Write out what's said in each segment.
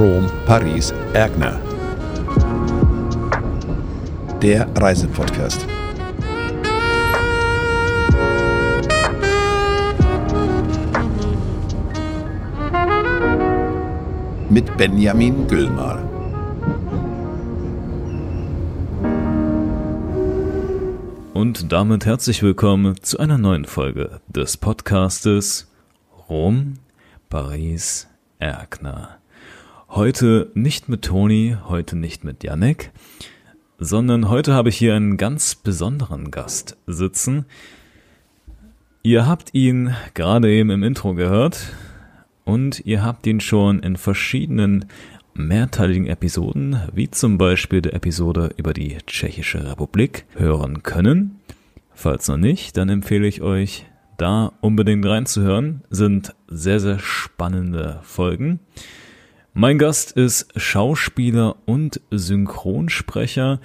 Rom, Paris, Erkner. Der Reisepodcast. Mit Benjamin Güllmar. Und damit herzlich willkommen zu einer neuen Folge des Podcastes Rom, Paris, Erkner. Heute nicht mit Toni, heute nicht mit Janek, sondern heute habe ich hier einen ganz besonderen Gast sitzen. Ihr habt ihn gerade eben im Intro gehört und ihr habt ihn schon in verschiedenen mehrteiligen Episoden, wie zum Beispiel der Episode über die Tschechische Republik, hören können. Falls noch nicht, dann empfehle ich euch, da unbedingt reinzuhören. Sind sehr, sehr spannende Folgen. Mein Gast ist Schauspieler und Synchronsprecher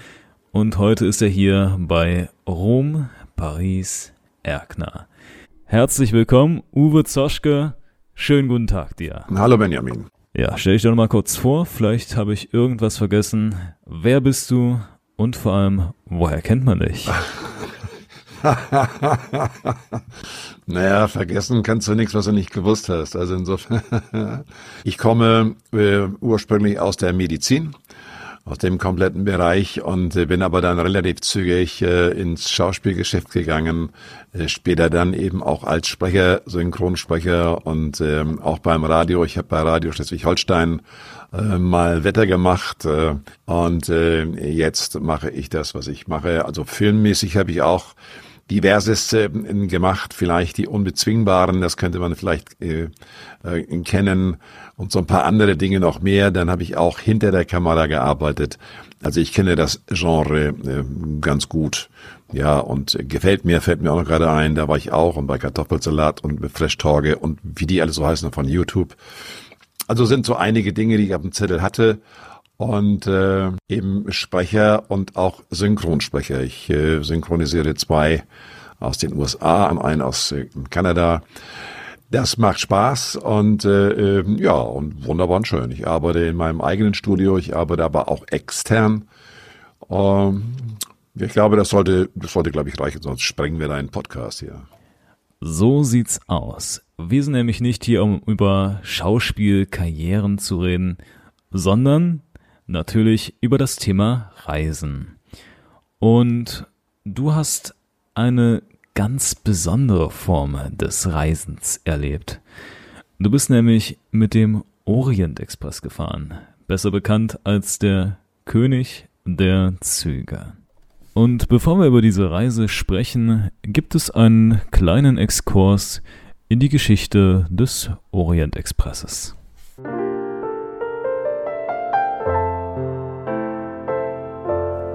und heute ist er hier bei Rom, Paris, Erkner. Herzlich willkommen, Uwe Zoschke. Schönen guten Tag dir. Hallo Benjamin. Ja, stell dich doch mal kurz vor. Vielleicht habe ich irgendwas vergessen. Wer bist du? Und vor allem, woher kennt man dich? naja, vergessen kannst du nichts, was du nicht gewusst hast. Also insofern, ich komme äh, ursprünglich aus der Medizin, aus dem kompletten Bereich und äh, bin aber dann relativ zügig äh, ins Schauspielgeschäft gegangen, äh, später dann eben auch als Sprecher, Synchronsprecher und ähm, auch beim Radio. Ich habe bei Radio Schleswig-Holstein äh, mal Wetter gemacht äh, und äh, jetzt mache ich das, was ich mache. Also filmmäßig habe ich auch diverses äh, gemacht, vielleicht die unbezwingbaren, das könnte man vielleicht äh, äh, kennen und so ein paar andere Dinge noch mehr. Dann habe ich auch hinter der Kamera gearbeitet. Also ich kenne das Genre äh, ganz gut. Ja, und gefällt mir, fällt mir auch noch gerade ein, da war ich auch und bei Kartoffelsalat und Fresh Torge und wie die alle so heißen von YouTube. Also sind so einige Dinge, die ich auf dem Zettel hatte und äh, eben Sprecher und auch Synchronsprecher. Ich äh, synchronisiere zwei aus den USA und einen aus äh, Kanada. Das macht Spaß und äh, äh, ja, und wunderbar und schön. Ich arbeite in meinem eigenen Studio, ich arbeite aber auch extern. Ähm, ich glaube, das sollte, das sollte, glaube ich, reichen, sonst sprengen wir deinen Podcast hier. So sieht's aus. Wir sind nämlich nicht hier, um über Schauspielkarrieren zu reden, sondern natürlich über das Thema Reisen. Und du hast eine ganz besondere Form des Reisens erlebt. Du bist nämlich mit dem Orient Express gefahren, besser bekannt als der König der Züge. Und bevor wir über diese Reise sprechen, gibt es einen kleinen Exkurs in die Geschichte des Orient Expresses.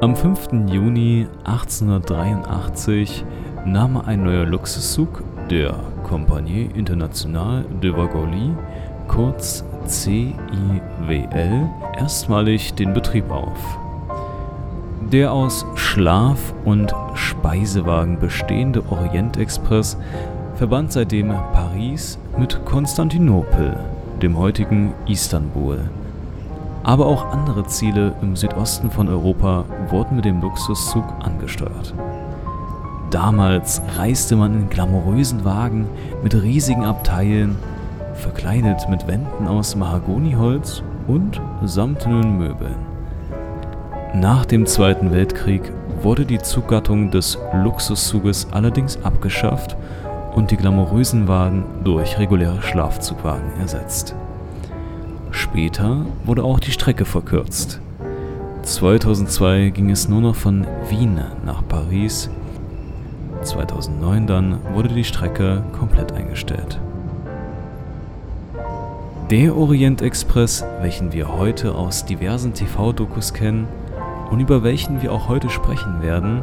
Am 5. Juni 1883 nahm ein neuer Luxuszug der Compagnie Internationale de Wagolie, kurz CIWL, erstmalig den Betrieb auf. Der aus Schlaf- und Speisewagen bestehende Orientexpress verband seitdem Paris mit Konstantinopel, dem heutigen Istanbul. Aber auch andere Ziele im Südosten von Europa wurden mit dem Luxuszug angesteuert. Damals reiste man in glamourösen Wagen mit riesigen Abteilen, verkleidet mit Wänden aus Mahagoniholz und samtenen Möbeln. Nach dem Zweiten Weltkrieg wurde die Zuggattung des Luxuszuges allerdings abgeschafft und die glamourösen Wagen durch reguläre Schlafzugwagen ersetzt. Später wurde auch die Strecke verkürzt. 2002 ging es nur noch von Wien nach Paris. 2009 dann wurde die Strecke komplett eingestellt. Der Orient Express, welchen wir heute aus diversen TV-Dokus kennen und über welchen wir auch heute sprechen werden,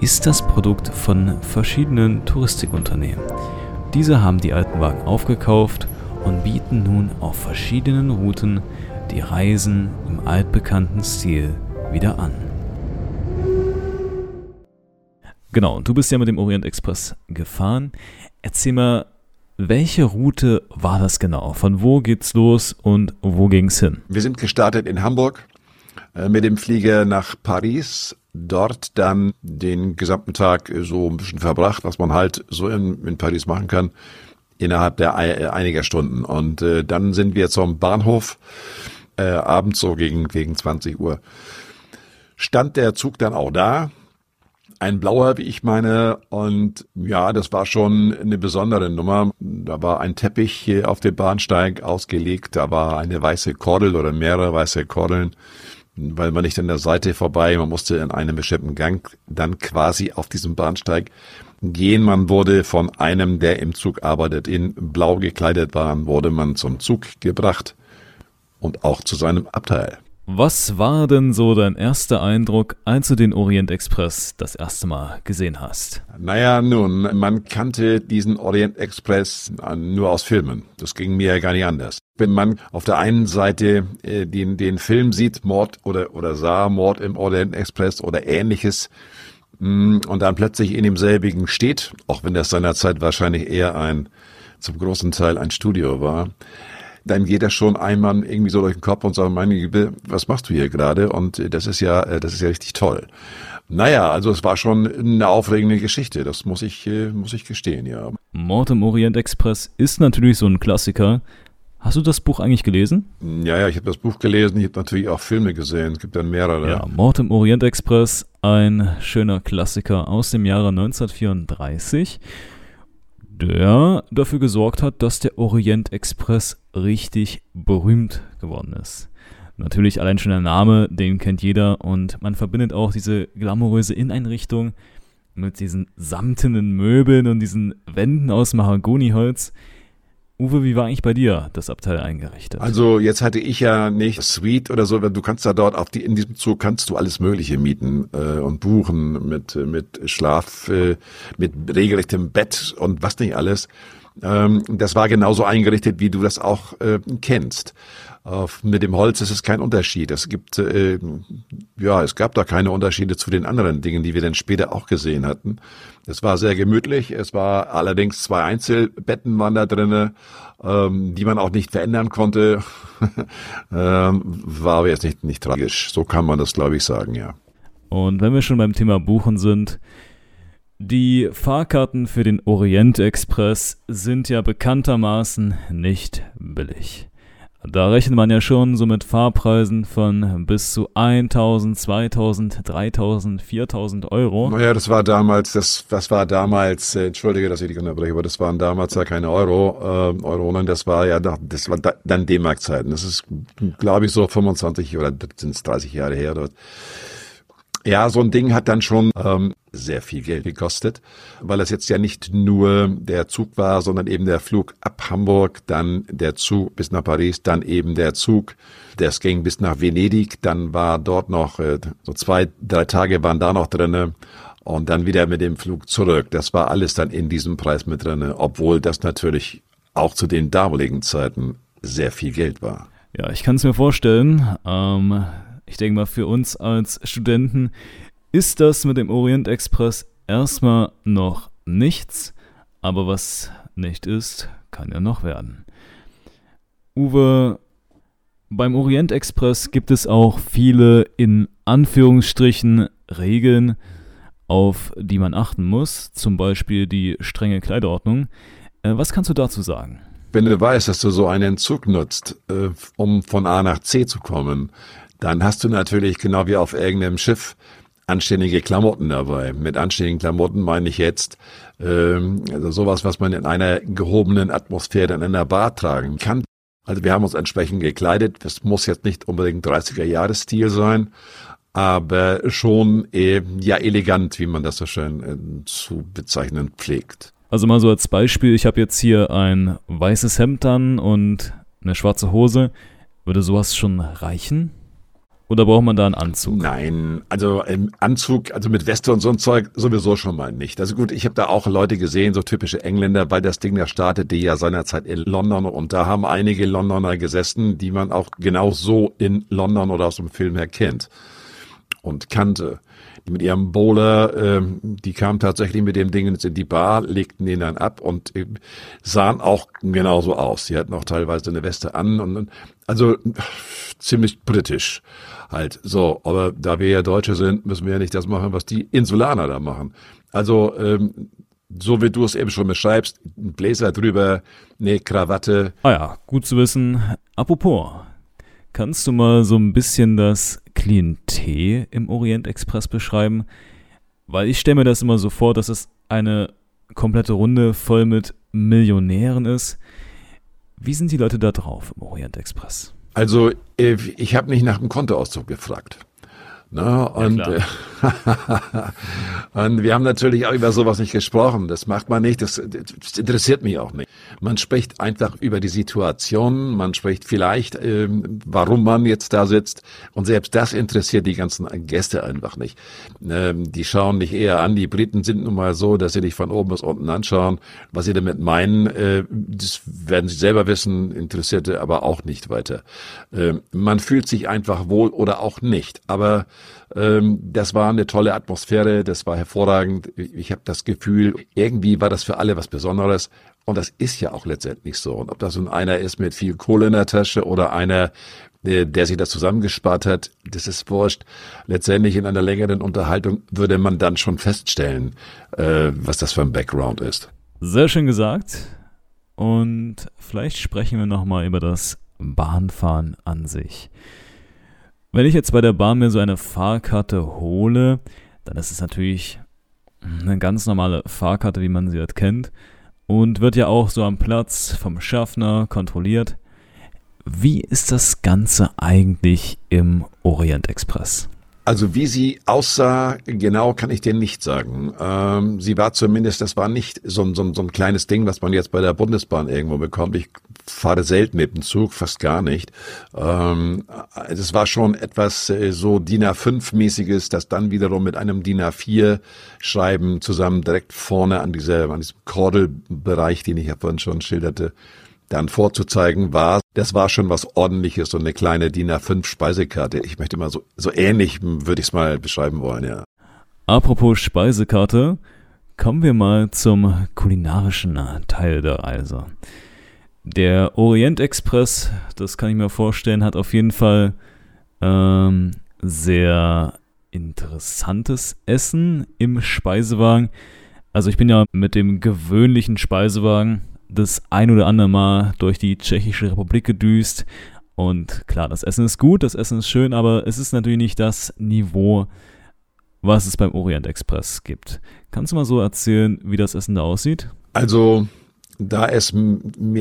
ist das Produkt von verschiedenen Touristikunternehmen. Diese haben die alten Wagen aufgekauft und bieten nun auf verschiedenen Routen die Reisen im altbekannten Stil wieder an. Genau, und du bist ja mit dem Orient Express gefahren. Erzähl mal, welche Route war das genau? Von wo geht's los und wo ging's hin? Wir sind gestartet in Hamburg äh, mit dem Flieger nach Paris, dort dann den gesamten Tag so ein bisschen verbracht, was man halt so in, in Paris machen kann, innerhalb der äh, einiger Stunden. Und äh, dann sind wir zum Bahnhof, äh, abends so gegen, gegen 20 Uhr. Stand der Zug dann auch da, ein blauer, wie ich meine. Und ja, das war schon eine besondere Nummer. Da war ein Teppich auf dem Bahnsteig ausgelegt. Da war eine weiße Kordel oder mehrere weiße Kordeln, weil man nicht an der Seite vorbei. Man musste in einem bestimmten Gang dann quasi auf diesem Bahnsteig gehen. Man wurde von einem, der im Zug arbeitet, in blau gekleidet war, wurde man zum Zug gebracht und auch zu seinem Abteil. Was war denn so dein erster Eindruck, als du den Orient Express das erste Mal gesehen hast? Naja, nun, man kannte diesen Orient Express nur aus Filmen. Das ging mir ja gar nicht anders. Wenn man auf der einen Seite äh, den, den Film sieht, Mord oder, oder sah Mord im Orient Express oder ähnliches, mh, mm, und dann plötzlich in demselbigen steht, auch wenn das seinerzeit wahrscheinlich eher ein, zum großen Teil ein Studio war, dann geht das schon einmal irgendwie so durch den Kopf und sagt, meine Liebe, was machst du hier gerade? Und äh, das ist ja, äh, das ist ja richtig toll. Naja, also es war schon eine aufregende Geschichte, das muss ich, äh, muss ich gestehen, ja. Mord im Orient Express ist natürlich so ein Klassiker. Hast du das Buch eigentlich gelesen? Ja, ja, ich habe das Buch gelesen, ich habe natürlich auch Filme gesehen, es gibt dann mehrere. Ja, Mord im Orient Express, ein schöner Klassiker aus dem Jahre 1934 der dafür gesorgt hat, dass der Orient Express richtig berühmt geworden ist. Natürlich allein schon der Name, den kennt jeder und man verbindet auch diese glamouröse Inneneinrichtung mit diesen samtenen Möbeln und diesen Wänden aus Mahagoniholz. Uwe, wie war eigentlich bei dir das Abteil eingerichtet? Also jetzt hatte ich ja nicht Suite oder so, du kannst da dort auf die in diesem Zug kannst du alles Mögliche mieten äh, und buchen mit mit Schlaf, äh, mit regelrechtem Bett und was nicht alles. Ähm, das war genauso eingerichtet, wie du das auch äh, kennst. Auf, mit dem Holz ist es kein Unterschied. Es gibt, äh, ja, es gab da keine Unterschiede zu den anderen Dingen, die wir dann später auch gesehen hatten. Es war sehr gemütlich. Es war allerdings zwei Einzelbetten waren da drinne, ähm, die man auch nicht verändern konnte. ähm, war aber jetzt nicht, nicht tragisch. So kann man das, glaube ich, sagen, ja. Und wenn wir schon beim Thema Buchen sind, die Fahrkarten für den Orient Express sind ja bekanntermaßen nicht billig. Da rechnet man ja schon so mit Fahrpreisen von bis zu 1000, 2000, 3000, 4000 Euro. Naja, das war damals, das, das war damals, äh, entschuldige, dass ich dich unterbreche, aber das waren damals ja keine Euro, äh, Euronen, das war ja, das war dann D-Mark-Zeiten. Das ist, glaube ich, so 25 oder sind es 30 Jahre her dort. Ja, so ein Ding hat dann schon ähm, sehr viel Geld gekostet, weil es jetzt ja nicht nur der Zug war, sondern eben der Flug ab Hamburg, dann der Zug bis nach Paris, dann eben der Zug, das ging bis nach Venedig, dann war dort noch äh, so zwei, drei Tage waren da noch drinne und dann wieder mit dem Flug zurück. Das war alles dann in diesem Preis mit drinne, obwohl das natürlich auch zu den damaligen Zeiten sehr viel Geld war. Ja, ich kann es mir vorstellen. Ähm ich denke mal, für uns als Studenten ist das mit dem Orient Express erstmal noch nichts, aber was nicht ist, kann ja noch werden. Uwe, beim Orient Express gibt es auch viele in Anführungsstrichen Regeln, auf die man achten muss, zum Beispiel die strenge Kleiderordnung. Äh, was kannst du dazu sagen? Wenn du weißt, dass du so einen Zug nutzt, äh, um von A nach C zu kommen, dann hast du natürlich genau wie auf irgendeinem Schiff anständige Klamotten dabei. Mit anständigen Klamotten meine ich jetzt ähm, also sowas, was man in einer gehobenen Atmosphäre in einer Bar tragen kann. Also wir haben uns entsprechend gekleidet. Das muss jetzt nicht unbedingt 30er-Jahres-Stil sein, aber schon äh, ja elegant, wie man das so schön äh, zu bezeichnen pflegt. Also mal so als Beispiel, ich habe jetzt hier ein weißes Hemd an und eine schwarze Hose. Würde sowas schon reichen? Oder braucht man da einen Anzug? Nein, also im Anzug, also mit Weste und so ein Zeug sowieso schon mal nicht. Also gut, ich habe da auch Leute gesehen, so typische Engländer, weil das Ding da startete ja seinerzeit in London und da haben einige Londoner gesessen, die man auch genau so in London oder aus dem Film her kennt. Und kannte. Die mit ihrem Bowler, äh, die kamen tatsächlich mit dem Ding in die Bar, legten den dann ab und äh, sahen auch genauso aus. Sie hatten auch teilweise eine Weste an und also ziemlich britisch halt. So, aber da wir ja Deutsche sind, müssen wir ja nicht das machen, was die Insulaner da machen. Also ähm, so wie du es eben schon beschreibst, ein Bläser drüber, eine Krawatte. Ah ja, gut zu wissen. Apropos, kannst du mal so ein bisschen das Klientel im Orient Express beschreiben? Weil ich stelle mir das immer so vor, dass es eine komplette Runde voll mit Millionären ist. Wie sind die Leute da drauf im Orient Express? Also, äh, ich habe nicht nach dem Kontoauszug gefragt. Ne? Und, ja, und wir haben natürlich auch über sowas nicht gesprochen. Das macht man nicht, das, das, interessiert mich auch nicht. Man spricht einfach über die Situation, man spricht vielleicht, ähm, warum man jetzt da sitzt. Und selbst das interessiert die ganzen Gäste einfach nicht. Ähm, die schauen dich eher an. Die Briten sind nun mal so, dass sie dich von oben bis unten anschauen. Was sie damit meinen, äh, das werden sie selber wissen, interessierte aber auch nicht weiter. Ähm, man fühlt sich einfach wohl oder auch nicht. Aber das war eine tolle Atmosphäre, das war hervorragend. Ich habe das Gefühl, irgendwie war das für alle was Besonderes. Und das ist ja auch letztendlich so. Und ob das nun einer ist mit viel Kohle in der Tasche oder einer, der, der sich das zusammengespart hat, das ist wurscht. Letztendlich in einer längeren Unterhaltung würde man dann schon feststellen, äh, was das für ein Background ist. Sehr schön gesagt. Und vielleicht sprechen wir nochmal über das Bahnfahren an sich. Wenn ich jetzt bei der Bahn mir so eine Fahrkarte hole, dann ist es natürlich eine ganz normale Fahrkarte, wie man sie halt kennt. Und wird ja auch so am Platz vom Schaffner kontrolliert. Wie ist das Ganze eigentlich im Orient Express? Also wie sie aussah, genau kann ich dir nicht sagen. Ähm, sie war zumindest, das war nicht so, so, so ein kleines Ding, was man jetzt bei der Bundesbahn irgendwo bekommt. Ich fahre selten mit dem Zug, fast gar nicht. Ähm, es war schon etwas äh, so DIN A5-mäßiges, das dann wiederum mit einem DIN A4-Schreiben zusammen direkt vorne an, dieser, an diesem Kordelbereich, den ich ja vorhin schon schilderte, dann vorzuzeigen war, das war schon was ordentliches, so eine kleine DIN A5 Speisekarte. Ich möchte mal so, so ähnlich würde ich es mal beschreiben wollen, ja. Apropos Speisekarte, kommen wir mal zum kulinarischen Teil der Reise. Der Orient Express, das kann ich mir vorstellen, hat auf jeden Fall ähm, sehr interessantes Essen im Speisewagen. Also ich bin ja mit dem gewöhnlichen Speisewagen das ein oder andere Mal durch die Tschechische Republik gedüst. Und klar, das Essen ist gut, das Essen ist schön, aber es ist natürlich nicht das Niveau, was es beim Orient Express gibt. Kannst du mal so erzählen, wie das Essen da aussieht? Also da es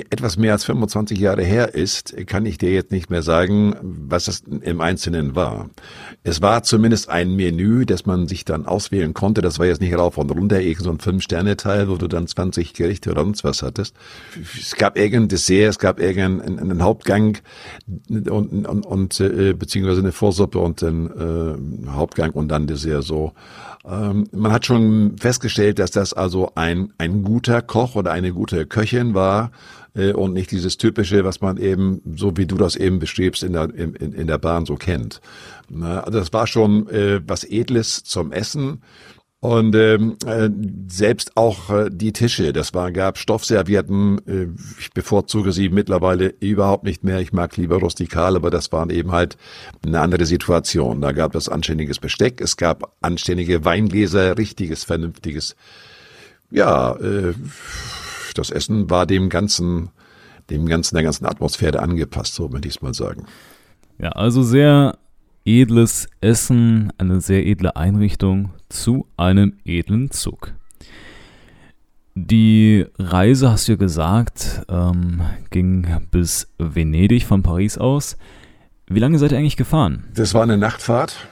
etwas mehr als 25 Jahre her ist, kann ich dir jetzt nicht mehr sagen, was das im Einzelnen war. Es war zumindest ein Menü, das man sich dann auswählen konnte. Das war jetzt nicht rauf und runter, irgend so ein Fünf-Sterne-Teil, wo du dann 20 Gerichte oder sonst was hattest. Es gab irgendein Dessert, es gab irgendeinen Hauptgang und, und, und äh, beziehungsweise eine Vorsuppe und einen äh, Hauptgang und dann Dessert so. Ähm, man hat schon festgestellt, dass das also ein, ein guter Koch oder eine gute Köchin war äh, und nicht dieses typische, was man eben, so wie du das eben beschriebst, in der, in, in der Bahn so kennt. Na, also das war schon äh, was Edles zum Essen. Und ähm, äh, selbst auch äh, die Tische, das war, gab Stoffservietten, äh, ich bevorzuge sie mittlerweile überhaupt nicht mehr, ich mag lieber rustikal, aber das waren eben halt eine andere Situation. Da gab es anständiges Besteck, es gab anständige Weingläser, richtiges, vernünftiges, ja, äh, das Essen war dem ganzen, dem ganzen, der ganzen Atmosphäre angepasst, so würde ich es mal sagen. Ja, also sehr edles Essen, eine sehr edle Einrichtung zu einem edlen Zug. Die Reise, hast du ja gesagt, ähm, ging bis Venedig von Paris aus. Wie lange seid ihr eigentlich gefahren? Das war eine Nachtfahrt.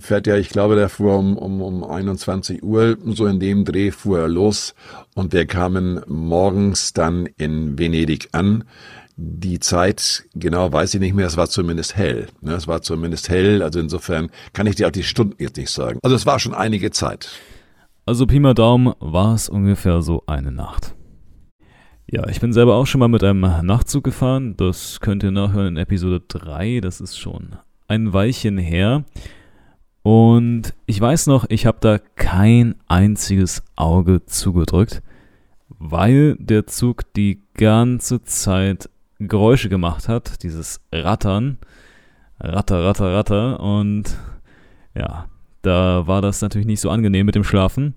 Fährt ja, ich glaube, der fuhr um, um, um 21 Uhr, so in dem Dreh fuhr er los und wir kamen morgens dann in Venedig an. Die Zeit, genau weiß ich nicht mehr, es war zumindest hell. Ne? Es war zumindest hell, also insofern kann ich dir auch die Stunden jetzt nicht sagen. Also es war schon einige Zeit. Also Pi mal Daumen war es ungefähr so eine Nacht. Ja, ich bin selber auch schon mal mit einem Nachtzug gefahren. Das könnt ihr nachhören in Episode 3. Das ist schon ein Weilchen her. Und ich weiß noch, ich habe da kein einziges Auge zugedrückt, weil der Zug die ganze Zeit Geräusche gemacht hat, dieses Rattern, Ratter, Ratter, Ratter. Und ja, da war das natürlich nicht so angenehm mit dem Schlafen.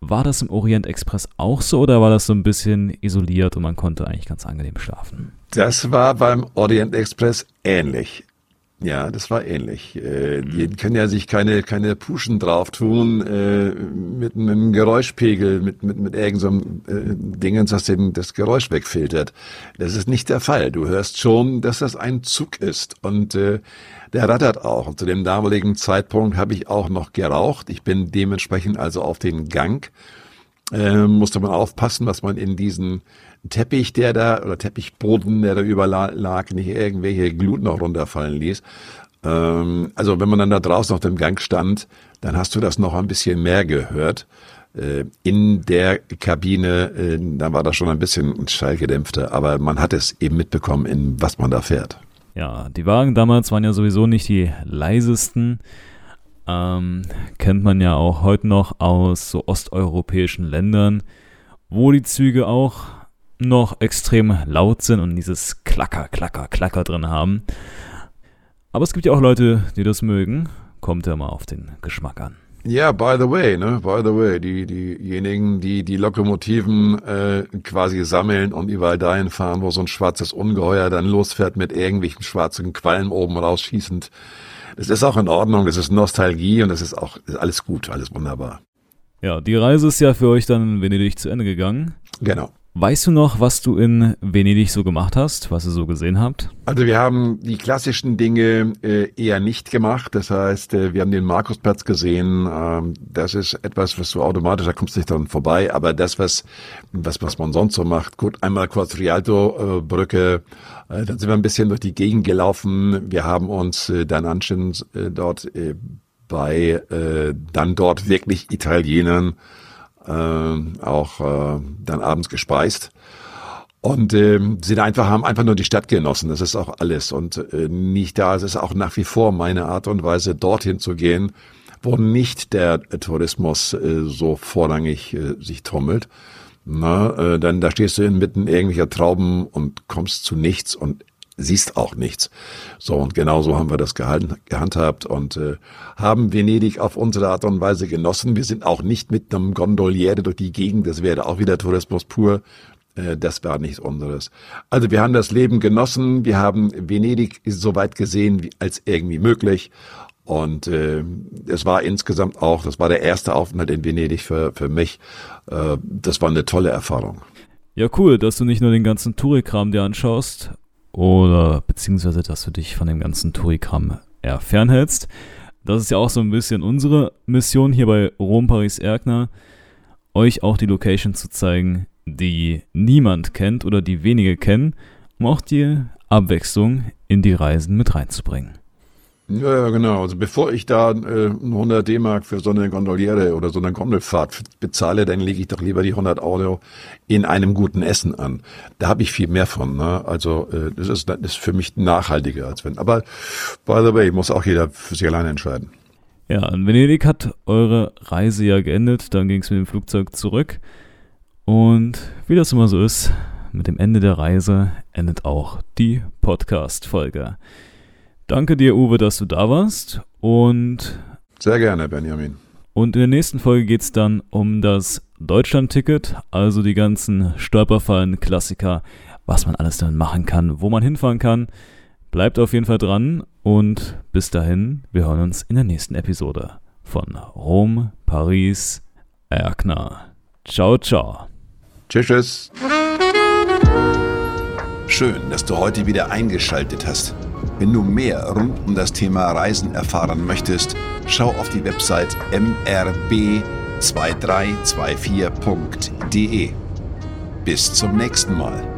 War das im Orient Express auch so oder war das so ein bisschen isoliert und man konnte eigentlich ganz angenehm schlafen? Das war beim Orient Express ähnlich. Ja, das war ähnlich. Äh, die können ja sich keine, keine Puschen drauf tun äh, mit einem Geräuschpegel, mit, mit, mit irgendeinem so äh, Dingens, das eben das Geräusch wegfiltert. Das ist nicht der Fall. Du hörst schon, dass das ein Zug ist. Und äh, der rattert auch. Und zu dem damaligen Zeitpunkt habe ich auch noch geraucht. Ich bin dementsprechend also auf den Gang. Äh, musste man aufpassen, was man in diesen Teppich, der da, oder Teppichboden, der da überlag, nicht irgendwelche Glut noch runterfallen ließ. Ähm, also wenn man dann da draußen auf dem Gang stand, dann hast du das noch ein bisschen mehr gehört. Äh, in der Kabine, äh, da war das schon ein bisschen schallgedämpfter, aber man hat es eben mitbekommen, in was man da fährt. Ja, die Wagen damals waren ja sowieso nicht die leisesten. Ähm, kennt man ja auch heute noch aus so osteuropäischen Ländern, wo die Züge auch noch extrem laut sind und dieses Klacker, Klacker, Klacker drin haben. Aber es gibt ja auch Leute, die das mögen. Kommt ja mal auf den Geschmack an. Ja, by the way, ne, by the way, die, diejenigen, die die Lokomotiven äh, quasi sammeln und überall dahin fahren, wo so ein schwarzes Ungeheuer dann losfährt mit irgendwelchen schwarzen Quallen oben rausschießend. Das ist auch in Ordnung, das ist Nostalgie und das ist auch ist alles gut, alles wunderbar. Ja, die Reise ist ja für euch dann in Venedig zu Ende gegangen. Genau. Weißt du noch, was du in Venedig so gemacht hast, was ihr so gesehen habt? Also wir haben die klassischen Dinge äh, eher nicht gemacht. Das heißt, äh, wir haben den Markusplatz gesehen. Ähm, das ist etwas, was du automatisch, da kommst du nicht dran vorbei. Aber das, was, was, was man sonst so macht, gut, einmal kurz Rialto-Brücke, äh, dann sind wir ein bisschen durch die Gegend gelaufen. Wir haben uns äh, dann anscheinend äh, dort äh, bei äh, dann dort wirklich Italienern äh, auch äh, dann abends gespeist. Und äh, sind einfach, haben einfach nur die Stadt genossen. Das ist auch alles. Und äh, nicht da, es ist auch nach wie vor meine Art und Weise, dorthin zu gehen, wo nicht der Tourismus äh, so vorrangig äh, sich trommelt. Na, äh, dann da stehst du inmitten irgendwelcher Trauben und kommst zu nichts und siehst auch nichts. So, und genau so haben wir das gehalten, gehandhabt und äh, haben Venedig auf unsere Art und Weise genossen. Wir sind auch nicht mit einem Gondoliere durch die Gegend, das wäre auch wieder Tourismus pur. Äh, das war nichts unseres. Also wir haben das Leben genossen, wir haben Venedig so weit gesehen wie als irgendwie möglich. Und äh, es war insgesamt auch, das war der erste Aufenthalt in Venedig für, für mich. Äh, das war eine tolle Erfahrung. Ja, cool, dass du nicht nur den ganzen Tourikram dir anschaust, oder beziehungsweise, dass du dich von dem ganzen Tourikram eher fernhältst. Das ist ja auch so ein bisschen unsere Mission hier bei Rom Paris Erkner, euch auch die Location zu zeigen, die niemand kennt oder die wenige kennen, um auch die Abwechslung in die Reisen mit reinzubringen. Ja, genau. Also bevor ich da äh, 100 D-Mark für so eine Gondoliere oder so eine Gondelfahrt bezahle, dann lege ich doch lieber die 100 Euro in einem guten Essen an. Da habe ich viel mehr von. Ne? Also äh, das, ist, das ist für mich nachhaltiger als wenn. Aber by the way, muss auch jeder für sich alleine entscheiden. Ja, in Venedig hat eure Reise ja geendet. Dann ging es mit dem Flugzeug zurück. Und wie das immer so ist, mit dem Ende der Reise endet auch die Podcast-Folge. Danke dir, Uwe, dass du da warst. Und. Sehr gerne, Benjamin. Und in der nächsten Folge geht es dann um das Deutschland-Ticket, also die ganzen Stolperfallen, Klassiker, was man alles dann machen kann, wo man hinfahren kann. Bleibt auf jeden Fall dran und bis dahin, wir hören uns in der nächsten Episode von Rom, Paris, Erkner. Ciao, ciao. Tschüss, tschüss. Schön, dass du heute wieder eingeschaltet hast. Wenn du mehr rund um das Thema Reisen erfahren möchtest, schau auf die Website mrb2324.de. Bis zum nächsten Mal.